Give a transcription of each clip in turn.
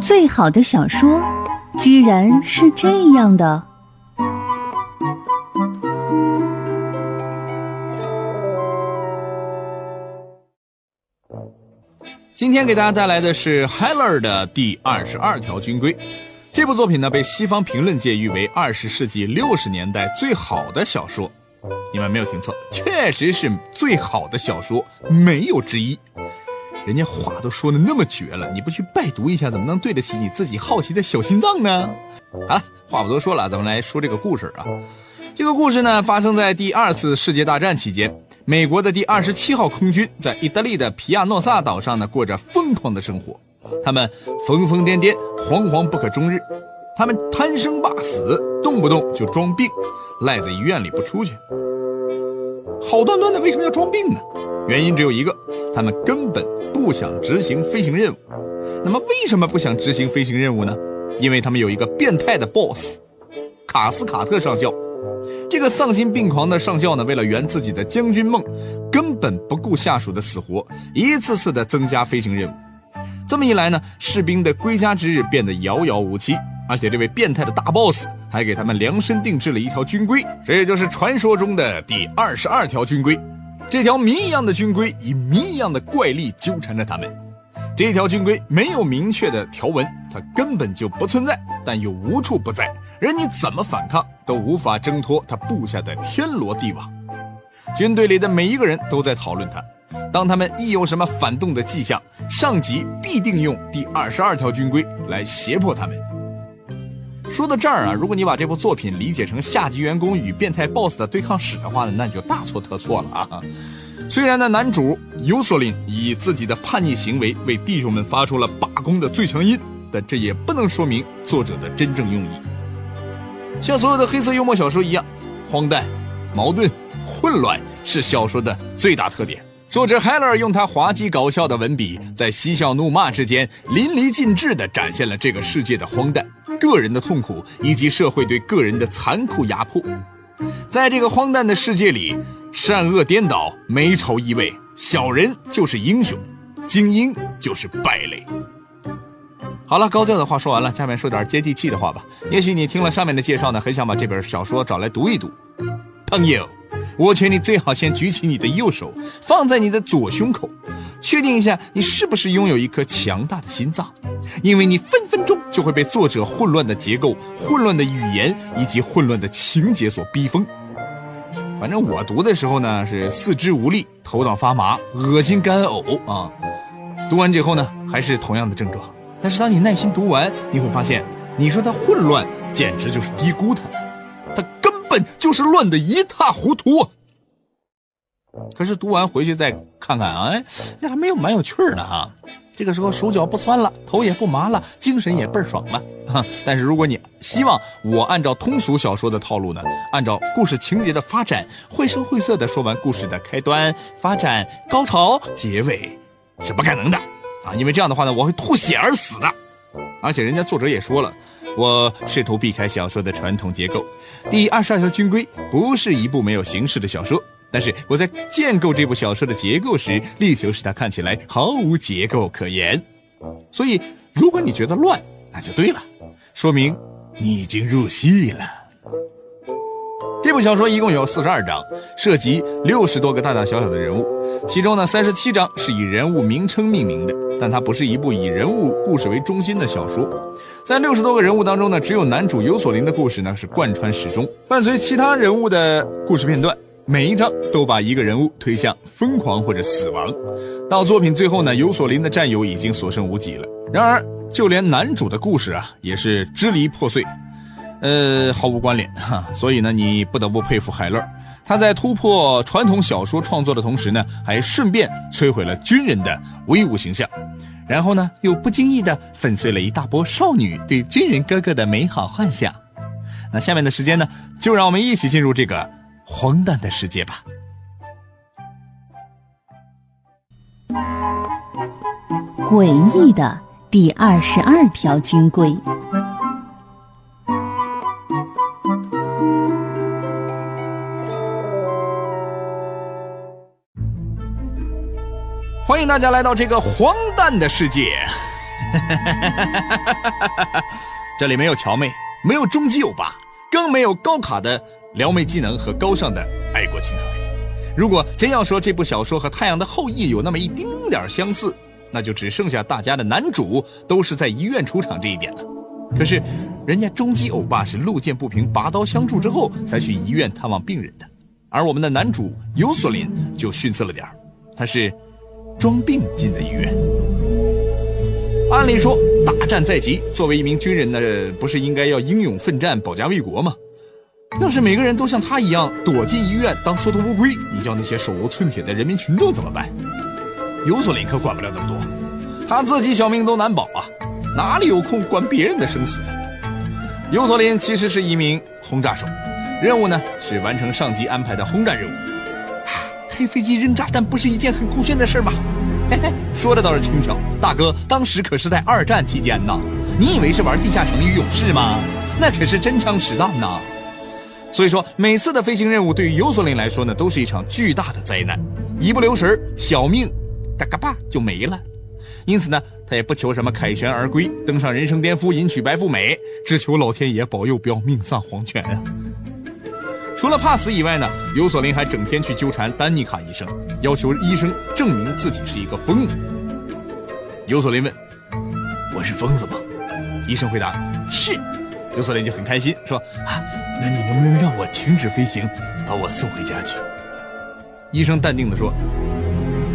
最好的小说，居然是这样的。今天给大家带来的是 Heller 的第二十二条军规。这部作品呢，被西方评论界誉为二十世纪六十年代最好的小说。你们没有听错，确实是最好的小说，没有之一。人家话都说的那么绝了，你不去拜读一下，怎么能对得起你自己好奇的小心脏呢？好了，话不多说了，咱们来说这个故事啊。这个故事呢，发生在第二次世界大战期间。美国的第二十七号空军在意大利的皮亚诺萨岛上呢，过着疯狂的生活。他们疯疯癫癫，惶惶不可终日。他们贪生怕死，动不动就装病，赖在医院里不出去。好端端的，为什么要装病呢？原因只有一个，他们根本不想执行飞行任务。那么，为什么不想执行飞行任务呢？因为他们有一个变态的 boss，卡斯卡特上校。这个丧心病狂的上校呢，为了圆自己的将军梦，根本不顾下属的死活，一次次的增加飞行任务。这么一来呢，士兵的归家之日变得遥遥无期。而且这位变态的大 boss 还给他们量身定制了一条军规，这也就是传说中的第二十二条军规。这条谜一样的军规以谜一样的怪力纠缠着他们。这条军规没有明确的条文，它根本就不存在，但又无处不在。任你怎么反抗，都无法挣脱他布下的天罗地网。军队里的每一个人都在讨论他。当他们一有什么反动的迹象，上级必定用第二十二条军规来胁迫他们。说到这儿啊，如果你把这部作品理解成下级员工与变态 boss 的对抗史的话呢，那你就大错特错了啊！虽然呢，男主尤索林以自己的叛逆行为为弟兄们发出了罢工的最强音，但这也不能说明作者的真正用意。像所有的黑色幽默小说一样，荒诞、矛盾、混乱是小说的最大特点。作者海勒用他滑稽搞笑的文笔，在嬉笑怒骂之间淋漓尽致地展现了这个世界的荒诞、个人的痛苦以及社会对个人的残酷压迫。在这个荒诞的世界里，善恶颠倒，美丑异味，小人就是英雄，精英就是败类。好了，高调的话说完了，下面说点接地气的话吧。也许你听了上面的介绍呢，很想把这本小说找来读一读。朋友，我劝你最好先举起你的右手，放在你的左胸口，确定一下你是不是拥有一颗强大的心脏，因为你分分钟就会被作者混乱的结构、混乱的语言以及混乱的情节所逼疯。反正我读的时候呢，是四肢无力、头脑发麻、恶心干呕啊。读完之后呢，还是同样的症状。但是当你耐心读完，你会发现，你说它混乱，简直就是低估它，它本就是乱的一塌糊涂。可是读完回去再看看，哎，那还没有蛮有趣儿的哈。这个时候手脚不酸了，头也不麻了，精神也倍儿爽了。但是如果你希望我按照通俗小说的套路呢，按照故事情节的发展，绘声绘色的说完故事的开端、发展、高潮、结尾，是不可能的。啊，因为这样的话呢，我会吐血而死的。而且人家作者也说了，我试图避开小说的传统结构。第二十二条军规不是一部没有形式的小说，但是我在建构这部小说的结构时，力求使它看起来毫无结构可言。所以，如果你觉得乱，那就对了，说明你已经入戏了。这部小说一共有四十二章，涉及六十多个大大小小的人物，其中呢三十七章是以人物名称命名的，但它不是一部以人物故事为中心的小说。在六十多个人物当中呢，只有男主尤索林的故事呢是贯穿始终，伴随其他人物的故事片段，每一章都把一个人物推向疯狂或者死亡。到作品最后呢，尤索林的战友已经所剩无几了。然而，就连男主的故事啊，也是支离破碎。呃，毫无关联哈，所以呢，你不得不佩服海勒，他在突破传统小说创作的同时呢，还顺便摧毁了军人的威武形象，然后呢，又不经意的粉碎了一大波少女对军人哥哥的美好幻想。那下面的时间呢，就让我们一起进入这个荒诞的世界吧。诡异的第二十二条军规。欢迎大家来到这个荒诞的世界。这里没有乔妹，没有终极欧巴，更没有高卡的撩妹技能和高尚的爱国情怀。如果真要说这部小说和《太阳的后裔》有那么一丁点相似，那就只剩下大家的男主都是在医院出场这一点了。可是，人家终极欧巴是路见不平拔刀相助之后才去医院探望病人的，而我们的男主尤索林就逊色了点他是装病进的医院。按理说，大战在即，作为一名军人呢，不是应该要英勇奋战、保家卫国吗？要是每个人都像他一样躲进医院当缩头乌龟，你叫那些手无寸铁的人民群众怎么办？尤索林可管不了那么多，他自己小命都难保啊，哪里有空管别人的生死？尤索林其实是一名轰炸手，任务呢是完成上级安排的轰炸任务。开飞机扔炸弹不是一件很酷炫的事吗？嘿嘿，说的倒是轻巧，大哥，当时可是在二战期间呢，你以为是玩地下城与勇士吗？那可是真枪实弹呐。所以说，每次的飞行任务对于尤索林来说呢，都是一场巨大的灾难，一不留神，小命嘎嘎巴就没了。因此呢，他也不求什么凯旋而归，登上人生巅峰，迎娶白富美，只求老天爷保佑，不要命丧黄泉啊！除了怕死以外呢，尤索林还整天去纠缠丹尼卡医生，要求医生证明自己是一个疯子。尤索林问：“我是疯子吗？”医生回答：“是。”尤索林就很开心，说：“啊。”那你能不能让我停止飞行，把我送回家去？医生淡定地说：“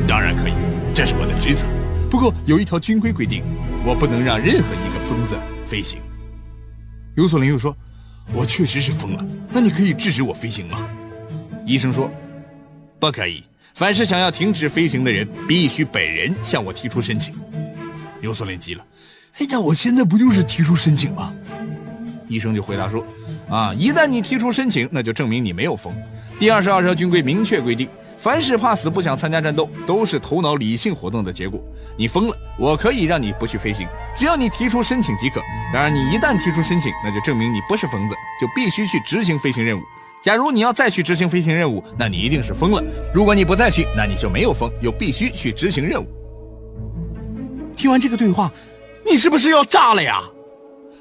当然可以，这是我的职责。不过有一条军规规定，我不能让任何一个疯子飞行。”尤索林又说：“我确实是疯了，那你可以制止我飞行吗？”医生说：“不可以。凡是想要停止飞行的人，必须本人向我提出申请。”尤索林急了：“哎呀，我现在不就是提出申请吗？”医生就回答说。啊！一旦你提出申请，那就证明你没有疯。第二十二条军规明确规定，凡是怕死不想参加战斗，都是头脑理性活动的结果。你疯了，我可以让你不去飞行，只要你提出申请即可。然而，你一旦提出申请，那就证明你不是疯子，就必须去执行飞行任务。假如你要再去执行飞行任务，那你一定是疯了。如果你不再去，那你就没有疯，又必须去执行任务。听完这个对话，你是不是要炸了呀？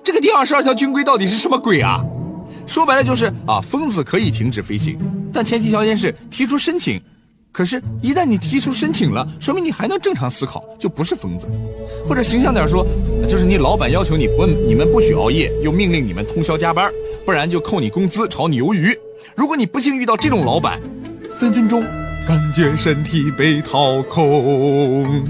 这个第二十二条军规到底是什么鬼啊？说白了就是啊，疯子可以停止飞行，但前提条件是提出申请。可是，一旦你提出申请了，说明你还能正常思考，就不是疯子。或者形象点说，就是你老板要求你不你们不许熬夜，又命令你们通宵加班，不然就扣你工资，炒你鱿鱼。如果你不幸遇到这种老板，分分钟感觉身体被掏空。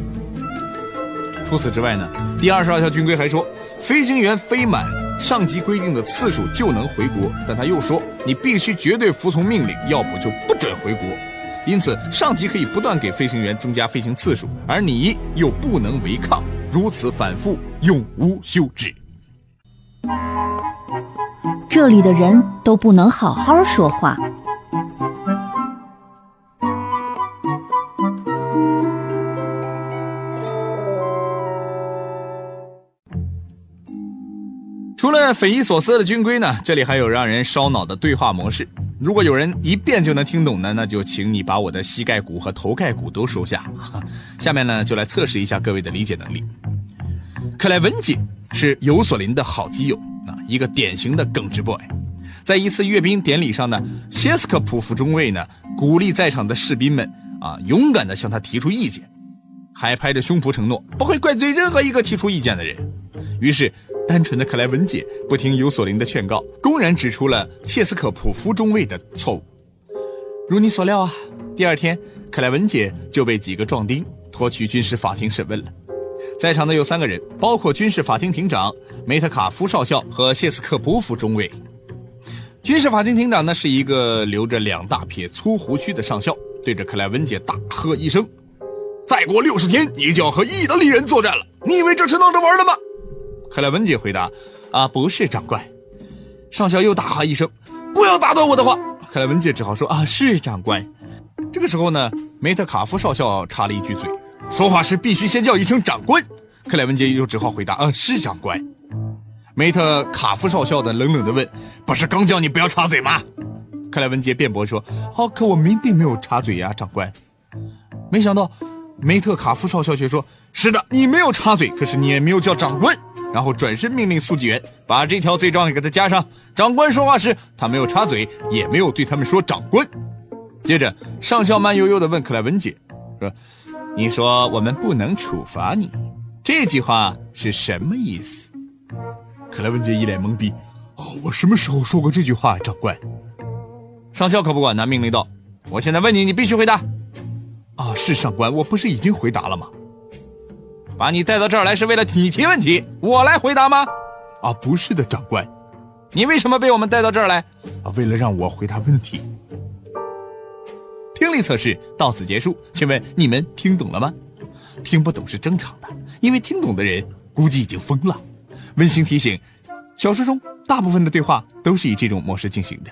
除此之外呢，第二十二条军规还说，飞行员飞满。上级规定的次数就能回国，但他又说你必须绝对服从命令，要不就不准回国。因此，上级可以不断给飞行员增加飞行次数，而你又不能违抗，如此反复，永无休止。这里的人都不能好好说话。除了匪夷所思的军规呢，这里还有让人烧脑的对话模式。如果有人一遍就能听懂呢，那就请你把我的膝盖骨和头盖骨都收下。下面呢，就来测试一下各位的理解能力。克莱文姐是尤索林的好基友啊，一个典型的耿直 boy。在一次阅兵典礼上呢，谢斯科普夫中尉呢鼓励在场的士兵们啊，勇敢地向他提出意见，还拍着胸脯承诺不会怪罪任何一个提出意见的人。于是。单纯的克莱文姐不听尤索林的劝告，公然指出了切斯科普夫中尉的错误。如你所料啊，第二天克莱文姐就被几个壮丁拖去军事法庭审问了。在场的有三个人，包括军事法庭庭长梅特卡夫少校和谢斯克普夫中尉。军事法庭庭长呢是一个留着两大撇粗胡须的上校，对着克莱文姐大喝一声：“再过六十天，你就要和意大利人作战了！你以为这是闹着玩的吗？”克莱文姐回答：“啊，不是长官。”上校又大喝一声：“不要打断我的话！”克莱文姐只好说：“啊，是长官。”这个时候呢，梅特卡夫少校插了一句嘴：“说话时必须先叫一声长官。”克莱文姐又只好回答：“啊，是长官。”梅特卡夫少校的冷冷的问：“不是刚叫你不要插嘴吗？”克莱文杰辩驳说：“哦，可我明并没有插嘴呀，长官。”没想到。梅特卡夫少校却说：“是的，你没有插嘴，可是你也没有叫长官。”然后转身命令速记员把这条罪状给他加上。长官说话时，他没有插嘴，也没有对他们说“长官”。接着，上校慢悠悠地问克莱文姐：“说，你说我们不能处罚你，这句话是什么意思？”克莱文姐一脸懵逼：“哦，我什么时候说过这句话，长官？”上校可不管他，命令道：“我现在问你，你必须回答。”啊，是上官，我不是已经回答了吗？把你带到这儿来是为了你提问题，我来回答吗？啊，不是的，长官，你为什么被我们带到这儿来？啊，为了让我回答问题。听力测试到此结束，请问你们听懂了吗？听不懂是正常的，因为听懂的人估计已经疯了。温馨提醒：小说中大部分的对话都是以这种模式进行的。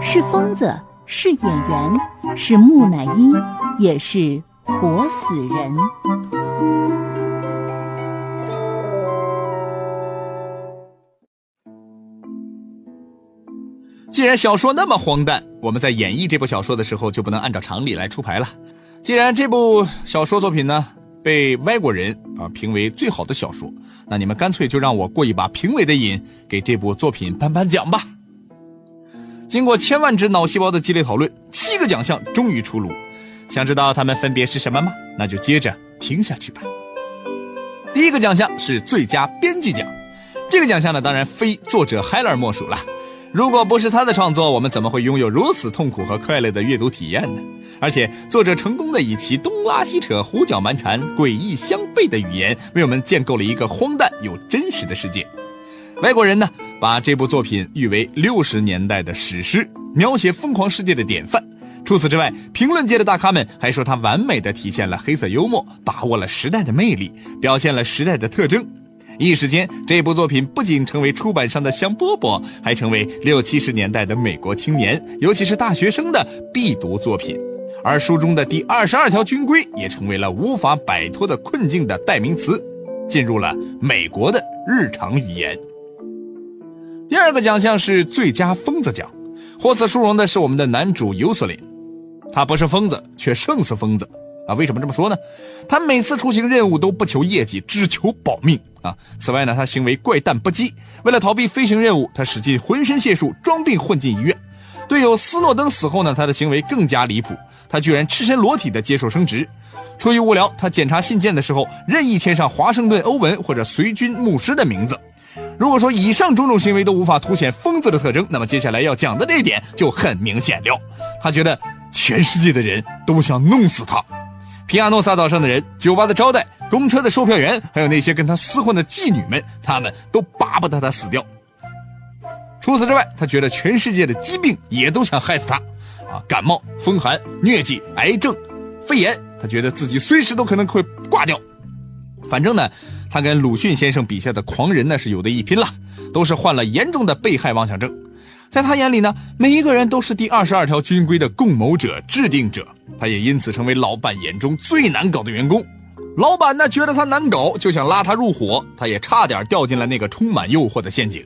是疯子，是演员，是木乃伊。也是活死人。既然小说那么荒诞，我们在演绎这部小说的时候就不能按照常理来出牌了。既然这部小说作品呢被外国人啊评为最好的小说，那你们干脆就让我过一把评委的瘾，给这部作品颁颁奖吧。经过千万只脑细胞的激烈讨论，七个奖项终于出炉。想知道它们分别是什么吗？那就接着听下去吧。第一个奖项是最佳编剧奖，这个奖项呢，当然非作者海勒莫属了。如果不是他的创作，我们怎么会拥有如此痛苦和快乐的阅读体验呢？而且，作者成功的以其东拉西扯、胡搅蛮缠、诡异相悖的语言，为我们建构了一个荒诞又真实的世界。外国人呢，把这部作品誉为六十年代的史诗，描写疯狂世界的典范。除此之外，评论界的大咖们还说他完美的体现了黑色幽默，把握了时代的魅力，表现了时代的特征。一时间，这部作品不仅成为出版商的香饽饽，还成为六七十年代的美国青年，尤其是大学生的必读作品。而书中的第二十二条军规也成为了无法摆脱的困境的代名词，进入了美国的日常语言。第二个奖项是最佳疯子奖，获此殊荣的是我们的男主尤索林。他不是疯子，却胜似疯子啊！为什么这么说呢？他每次出行任务都不求业绩，只求保命啊！此外呢，他行为怪诞不羁，为了逃避飞行任务，他使尽浑身解数装病混进医院。队友斯诺登死后呢，他的行为更加离谱，他居然赤身裸体的接受升职。出于无聊，他检查信件的时候任意签上华盛顿·欧文或者随军牧师的名字。如果说以上种种行为都无法凸显疯子的特征，那么接下来要讲的这一点就很明显了。他觉得。全世界的人都想弄死他，皮亚诺萨岛上的人、酒吧的招待、公车的售票员，还有那些跟他厮混的妓女们，他们都巴不得他死掉。除此之外，他觉得全世界的疾病也都想害死他，啊，感冒、风寒、疟疾、癌症、肺炎，他觉得自己随时都可能会挂掉。反正呢，他跟鲁迅先生笔下的狂人呢是有的一拼了，都是患了严重的被害妄想症。在他眼里呢，每一个人都是第二十二条军规的共谋者、制定者，他也因此成为老板眼中最难搞的员工。老板呢觉得他难搞，就想拉他入伙，他也差点掉进了那个充满诱惑的陷阱。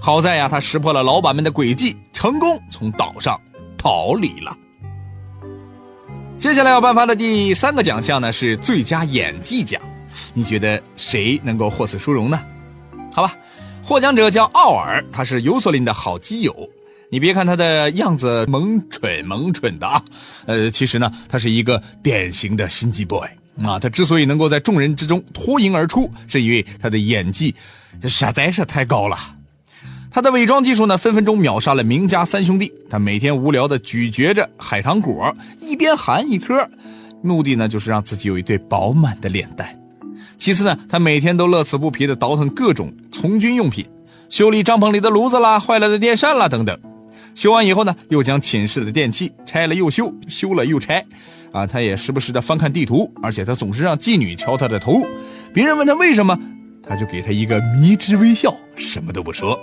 好在呀，他识破了老板们的诡计，成功从岛上逃离了。接下来要颁发的第三个奖项呢是最佳演技奖，你觉得谁能够获此殊荣呢？好吧。获奖者叫奥尔，他是尤索林的好基友。你别看他的样子萌蠢萌蠢的啊，呃，其实呢，他是一个典型的心机 boy 啊。他之所以能够在众人之中脱颖而出，是因为他的演技实在是太高了。他的伪装技术呢，分分钟秒杀了名家三兄弟。他每天无聊的咀嚼着海棠果，一边含一颗，目的呢，就是让自己有一对饱满的脸蛋。其次呢，他每天都乐此不疲地倒腾各种从军用品，修理帐篷里的炉子啦、坏了的电扇啦等等。修完以后呢，又将寝室的电器拆了又修，修了又拆。啊，他也时不时地翻看地图，而且他总是让妓女敲他的头。别人问他为什么，他就给他一个迷之微笑，什么都不说。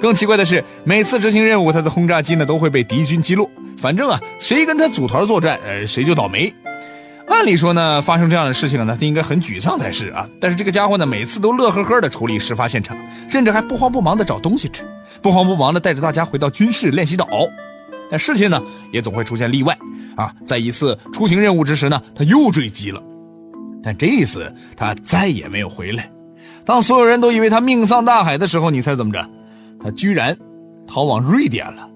更奇怪的是，每次执行任务，他的轰炸机呢都会被敌军击落。反正啊，谁跟他组团作战，呃，谁就倒霉。按理说呢，发生这样的事情呢，他应该很沮丧才是啊。但是这个家伙呢，每次都乐呵呵的处理事发现场，甚至还不慌不忙的找东西吃，不慌不忙的带着大家回到军事练习岛。但事情呢也总会出现例外啊。在一次出行任务之时呢，他又坠机了，但这一次他再也没有回来。当所有人都以为他命丧大海的时候，你猜怎么着？他居然逃往瑞典了。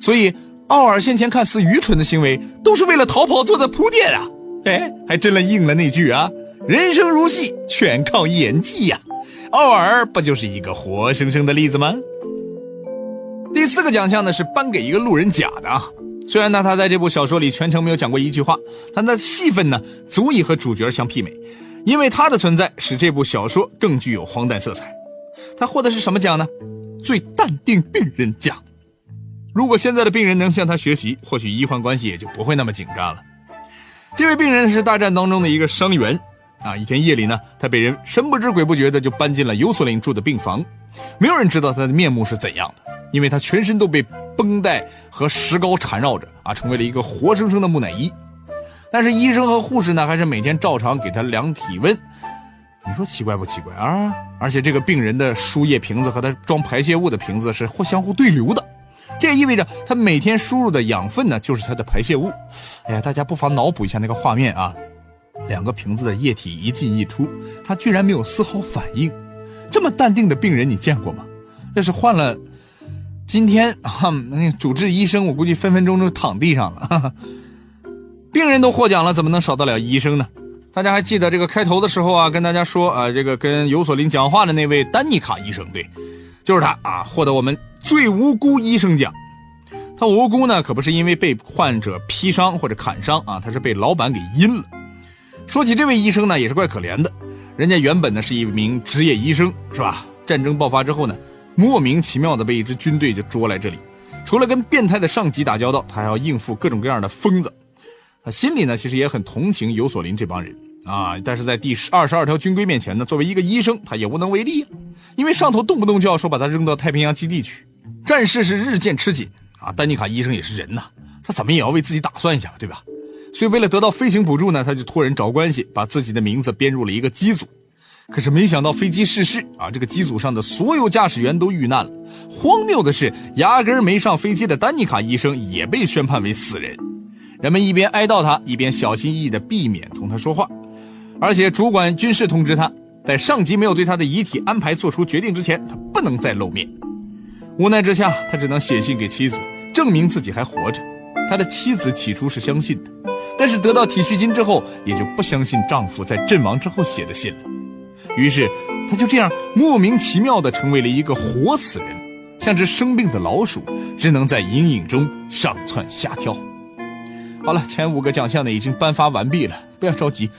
所以奥尔先前看似愚蠢的行为，都是为了逃跑做的铺垫啊！哎，还真的应了那句啊：“人生如戏，全靠演技呀。”奥尔不就是一个活生生的例子吗？第四个奖项呢是颁给一个路人甲的啊。虽然呢他在这部小说里全程没有讲过一句话，但他的戏份呢足以和主角相媲美。因为他的存在，使这部小说更具有荒诞色彩。他获得是什么奖呢？最淡定病人奖。如果现在的病人能向他学习，或许医患关系也就不会那么紧张了。这位病人是大战当中的一个伤员啊。一天夜里呢，他被人神不知鬼不觉的就搬进了尤索林住的病房。没有人知道他的面目是怎样的，因为他全身都被绷带和石膏缠绕着啊，成为了一个活生生的木乃伊。但是医生和护士呢，还是每天照常给他量体温。你说奇怪不奇怪啊？而且这个病人的输液瓶子和他装排泄物的瓶子是互相互对流的，这意味着他每天输入的养分呢，就是他的排泄物。哎呀，大家不妨脑补一下那个画面啊，两个瓶子的液体一进一出，他居然没有丝毫反应。这么淡定的病人你见过吗？要是换了今天啊，那主治医生我估计分分钟就躺地上了。哈哈病人都获奖了，怎么能少得了医生呢？大家还记得这个开头的时候啊，跟大家说啊，这个跟尤索林讲话的那位丹尼卡医生，对，就是他啊，获得我们最无辜医生奖。他无辜呢，可不是因为被患者劈伤或者砍伤啊，他是被老板给阴了。说起这位医生呢，也是怪可怜的，人家原本呢是一名职业医生，是吧？战争爆发之后呢，莫名其妙的被一支军队就捉来这里，除了跟变态的上级打交道，他还要应付各种各样的疯子。他心里呢，其实也很同情尤索林这帮人啊，但是在第二十二条军规面前呢，作为一个医生，他也无能为力啊，因为上头动不动就要说把他扔到太平洋基地去，战事是日渐吃紧啊。丹尼卡医生也是人呐，他怎么也要为自己打算一下，对吧？所以为了得到飞行补助呢，他就托人找关系，把自己的名字编入了一个机组。可是没想到飞机失事啊，这个机组上的所有驾驶员都遇难了。荒谬的是，压根没上飞机的丹尼卡医生也被宣判为死人。人们一边哀悼他，一边小心翼翼地避免同他说话，而且主管军事通知他，在上级没有对他的遗体安排做出决定之前，他不能再露面。无奈之下，他只能写信给妻子，证明自己还活着。他的妻子起初是相信的，但是得到体恤金之后，也就不相信丈夫在阵亡之后写的信了。于是，他就这样莫名其妙地成为了一个活死人，像只生病的老鼠，只能在阴影中上蹿下跳。好了，前五个奖项呢已经颁发完毕了，不要着急，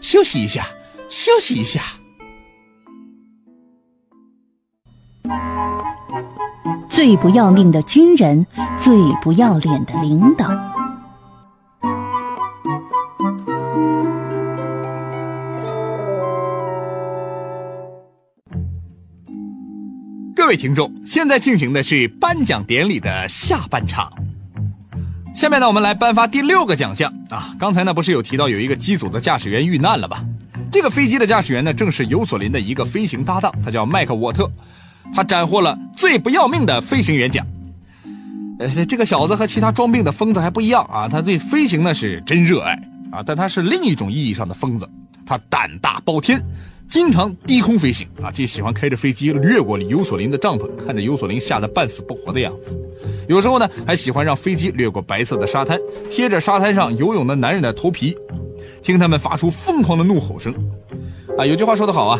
休息一下，休息一下。最不要命的军人，最不要脸的领导。各位听众，现在进行的是颁奖典礼的下半场。下面呢，我们来颁发第六个奖项啊！刚才呢，不是有提到有一个机组的驾驶员遇难了吧？这个飞机的驾驶员呢，正是尤索林的一个飞行搭档，他叫麦克沃特，他斩获了最不要命的飞行员奖。呃，这个小子和其他装病的疯子还不一样啊，他对飞行呢是真热爱啊，但他是另一种意义上的疯子，他胆大包天。经常低空飞行啊，既喜欢开着飞机掠过尤索林的帐篷，看着尤索林吓得半死不活的样子。有时候呢，还喜欢让飞机掠过白色的沙滩，贴着沙滩上游泳的男人的头皮，听他们发出疯狂的怒吼声。啊，有句话说得好啊，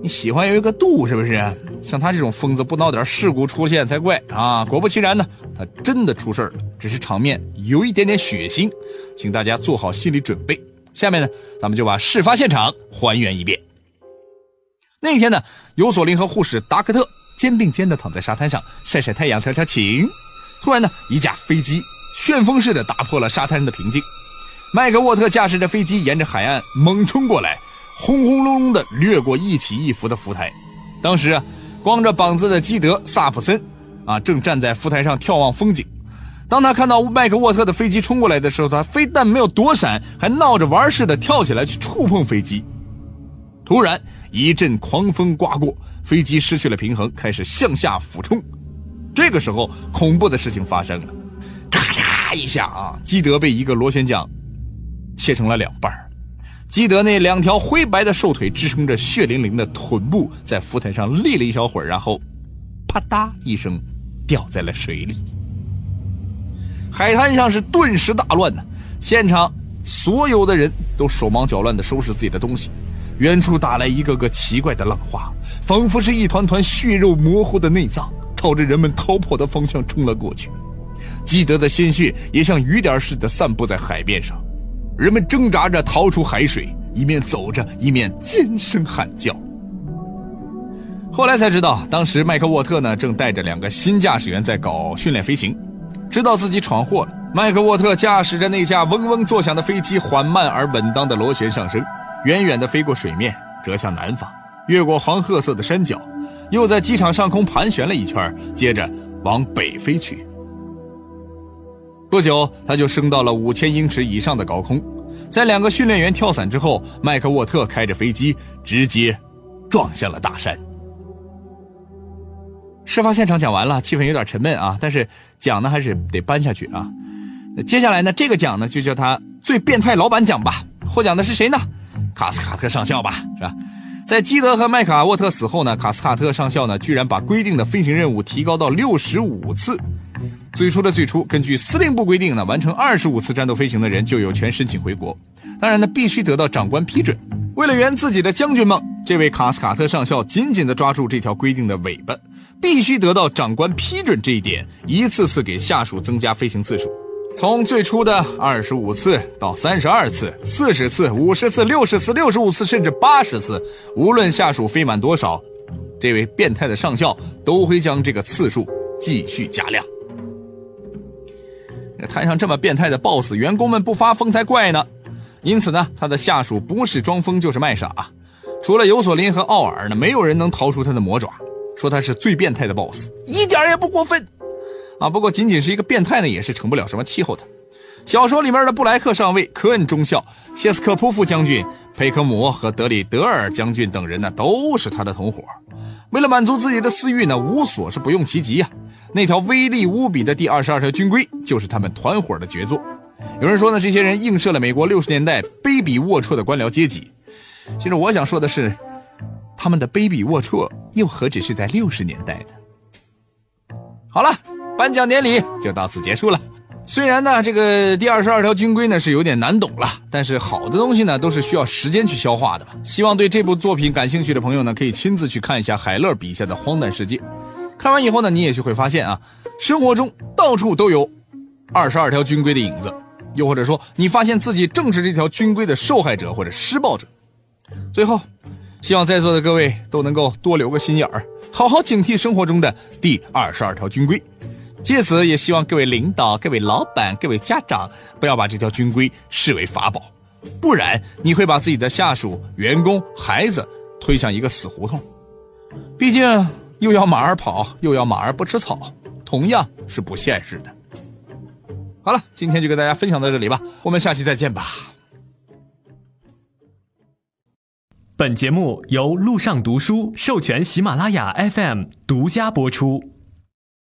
你喜欢有一个度，是不是？像他这种疯子，不闹点事故出现才怪啊！果不其然呢，他真的出事了，只是场面有一点点血腥，请大家做好心理准备。下面呢，咱们就把事发现场还原一遍。那天呢，尤索林和护士达克特肩并肩的躺在沙滩上晒晒太阳、调调情。突然呢，一架飞机旋风似的打破了沙滩的平静。麦克沃特驾驶着飞机沿着海岸猛冲过来，轰轰隆隆的掠过一起一伏的浮台。当时啊，光着膀子的基德萨普森啊正站在浮台上眺望风景。当他看到麦克沃特的飞机冲过来的时候，他非但没有躲闪，还闹着玩似的跳起来去触碰飞机。突然。一阵狂风刮过，飞机失去了平衡，开始向下俯冲。这个时候，恐怖的事情发生了。咔嚓一下啊，基德被一个螺旋桨切成了两半基德那两条灰白的瘦腿支撑着血淋淋的臀部，在浮台上立了一小会儿，然后啪嗒一声掉在了水里。海滩上是顿时大乱呐，现场所有的人都手忙脚乱地收拾自己的东西。远处打来一个个奇怪的浪花，仿佛是一团团血肉模糊的内脏，朝着人们逃跑的方向冲了过去。基德的鲜血也像雨点似的散布在海面上，人们挣扎着逃出海水，一面走着，一面尖声喊叫。后来才知道，当时麦克沃特呢正带着两个新驾驶员在搞训练飞行，知道自己闯祸了。麦克沃特驾驶着那架嗡嗡作响的飞机，缓慢而稳当的螺旋上升。远远地飞过水面，折向南方，越过黄褐色的山脚，又在机场上空盘旋了一圈，接着往北飞去。不久，他就升到了五千英尺以上的高空。在两个训练员跳伞之后，麦克沃特开着飞机直接撞向了大山。事发现场讲完了，气氛有点沉闷啊，但是奖呢还是得颁下去啊。接下来呢，这个奖呢就叫他最变态老板奖吧。获奖的是谁呢？卡斯卡特上校吧，是吧？在基德和麦卡沃特死后呢，卡斯卡特上校呢，居然把规定的飞行任务提高到六十五次。最初的最初，根据司令部规定呢，完成二十五次战斗飞行的人就有权申请回国，当然呢，必须得到长官批准。为了圆自己的将军梦，这位卡斯卡特上校紧紧地抓住这条规定的尾巴，必须得到长官批准这一点，一次次给下属增加飞行次数。从最初的二十五次到三十二次、四十次、五十次、六十次、六十五次，甚至八十次，无论下属飞满多少，这位变态的上校都会将这个次数继续加量。摊上这么变态的 boss，员工们不发疯才怪呢。因此呢，他的下属不是装疯就是卖傻，除了尤索林和奥尔呢，没有人能逃出他的魔爪。说他是最变态的 boss，一点也不过分。啊，不过仅仅是一个变态呢，也是成不了什么气候的。小说里面的布莱克上尉、科恩中校、谢斯科普夫将军、佩克姆和德里德尔将军等人呢，都是他的同伙。为了满足自己的私欲呢，无所是不用其极呀。那条威力无比的第二十二条军规，就是他们团伙的杰作。有人说呢，这些人映射了美国六十年代卑鄙龌龊的官僚阶级。其实我想说的是，他们的卑鄙龌龊又何止是在六十年代的？好了。颁奖典礼就到此结束了。虽然呢，这个第二十二条军规呢是有点难懂了，但是好的东西呢都是需要时间去消化的吧。希望对这部作品感兴趣的朋友呢，可以亲自去看一下海勒笔下的荒诞世界。看完以后呢，你也许会发现啊，生活中到处都有二十二条军规的影子，又或者说你发现自己正是这条军规的受害者或者施暴者。最后，希望在座的各位都能够多留个心眼儿，好好警惕生活中的第二十二条军规。借此也希望各位领导、各位老板、各位家长不要把这条军规视为法宝，不然你会把自己的下属、员工、孩子推向一个死胡同。毕竟又要马儿跑，又要马儿不吃草，同样是不现实的。好了，今天就跟大家分享到这里吧，我们下期再见吧。本节目由路上读书授权喜马拉雅 FM 独家播出。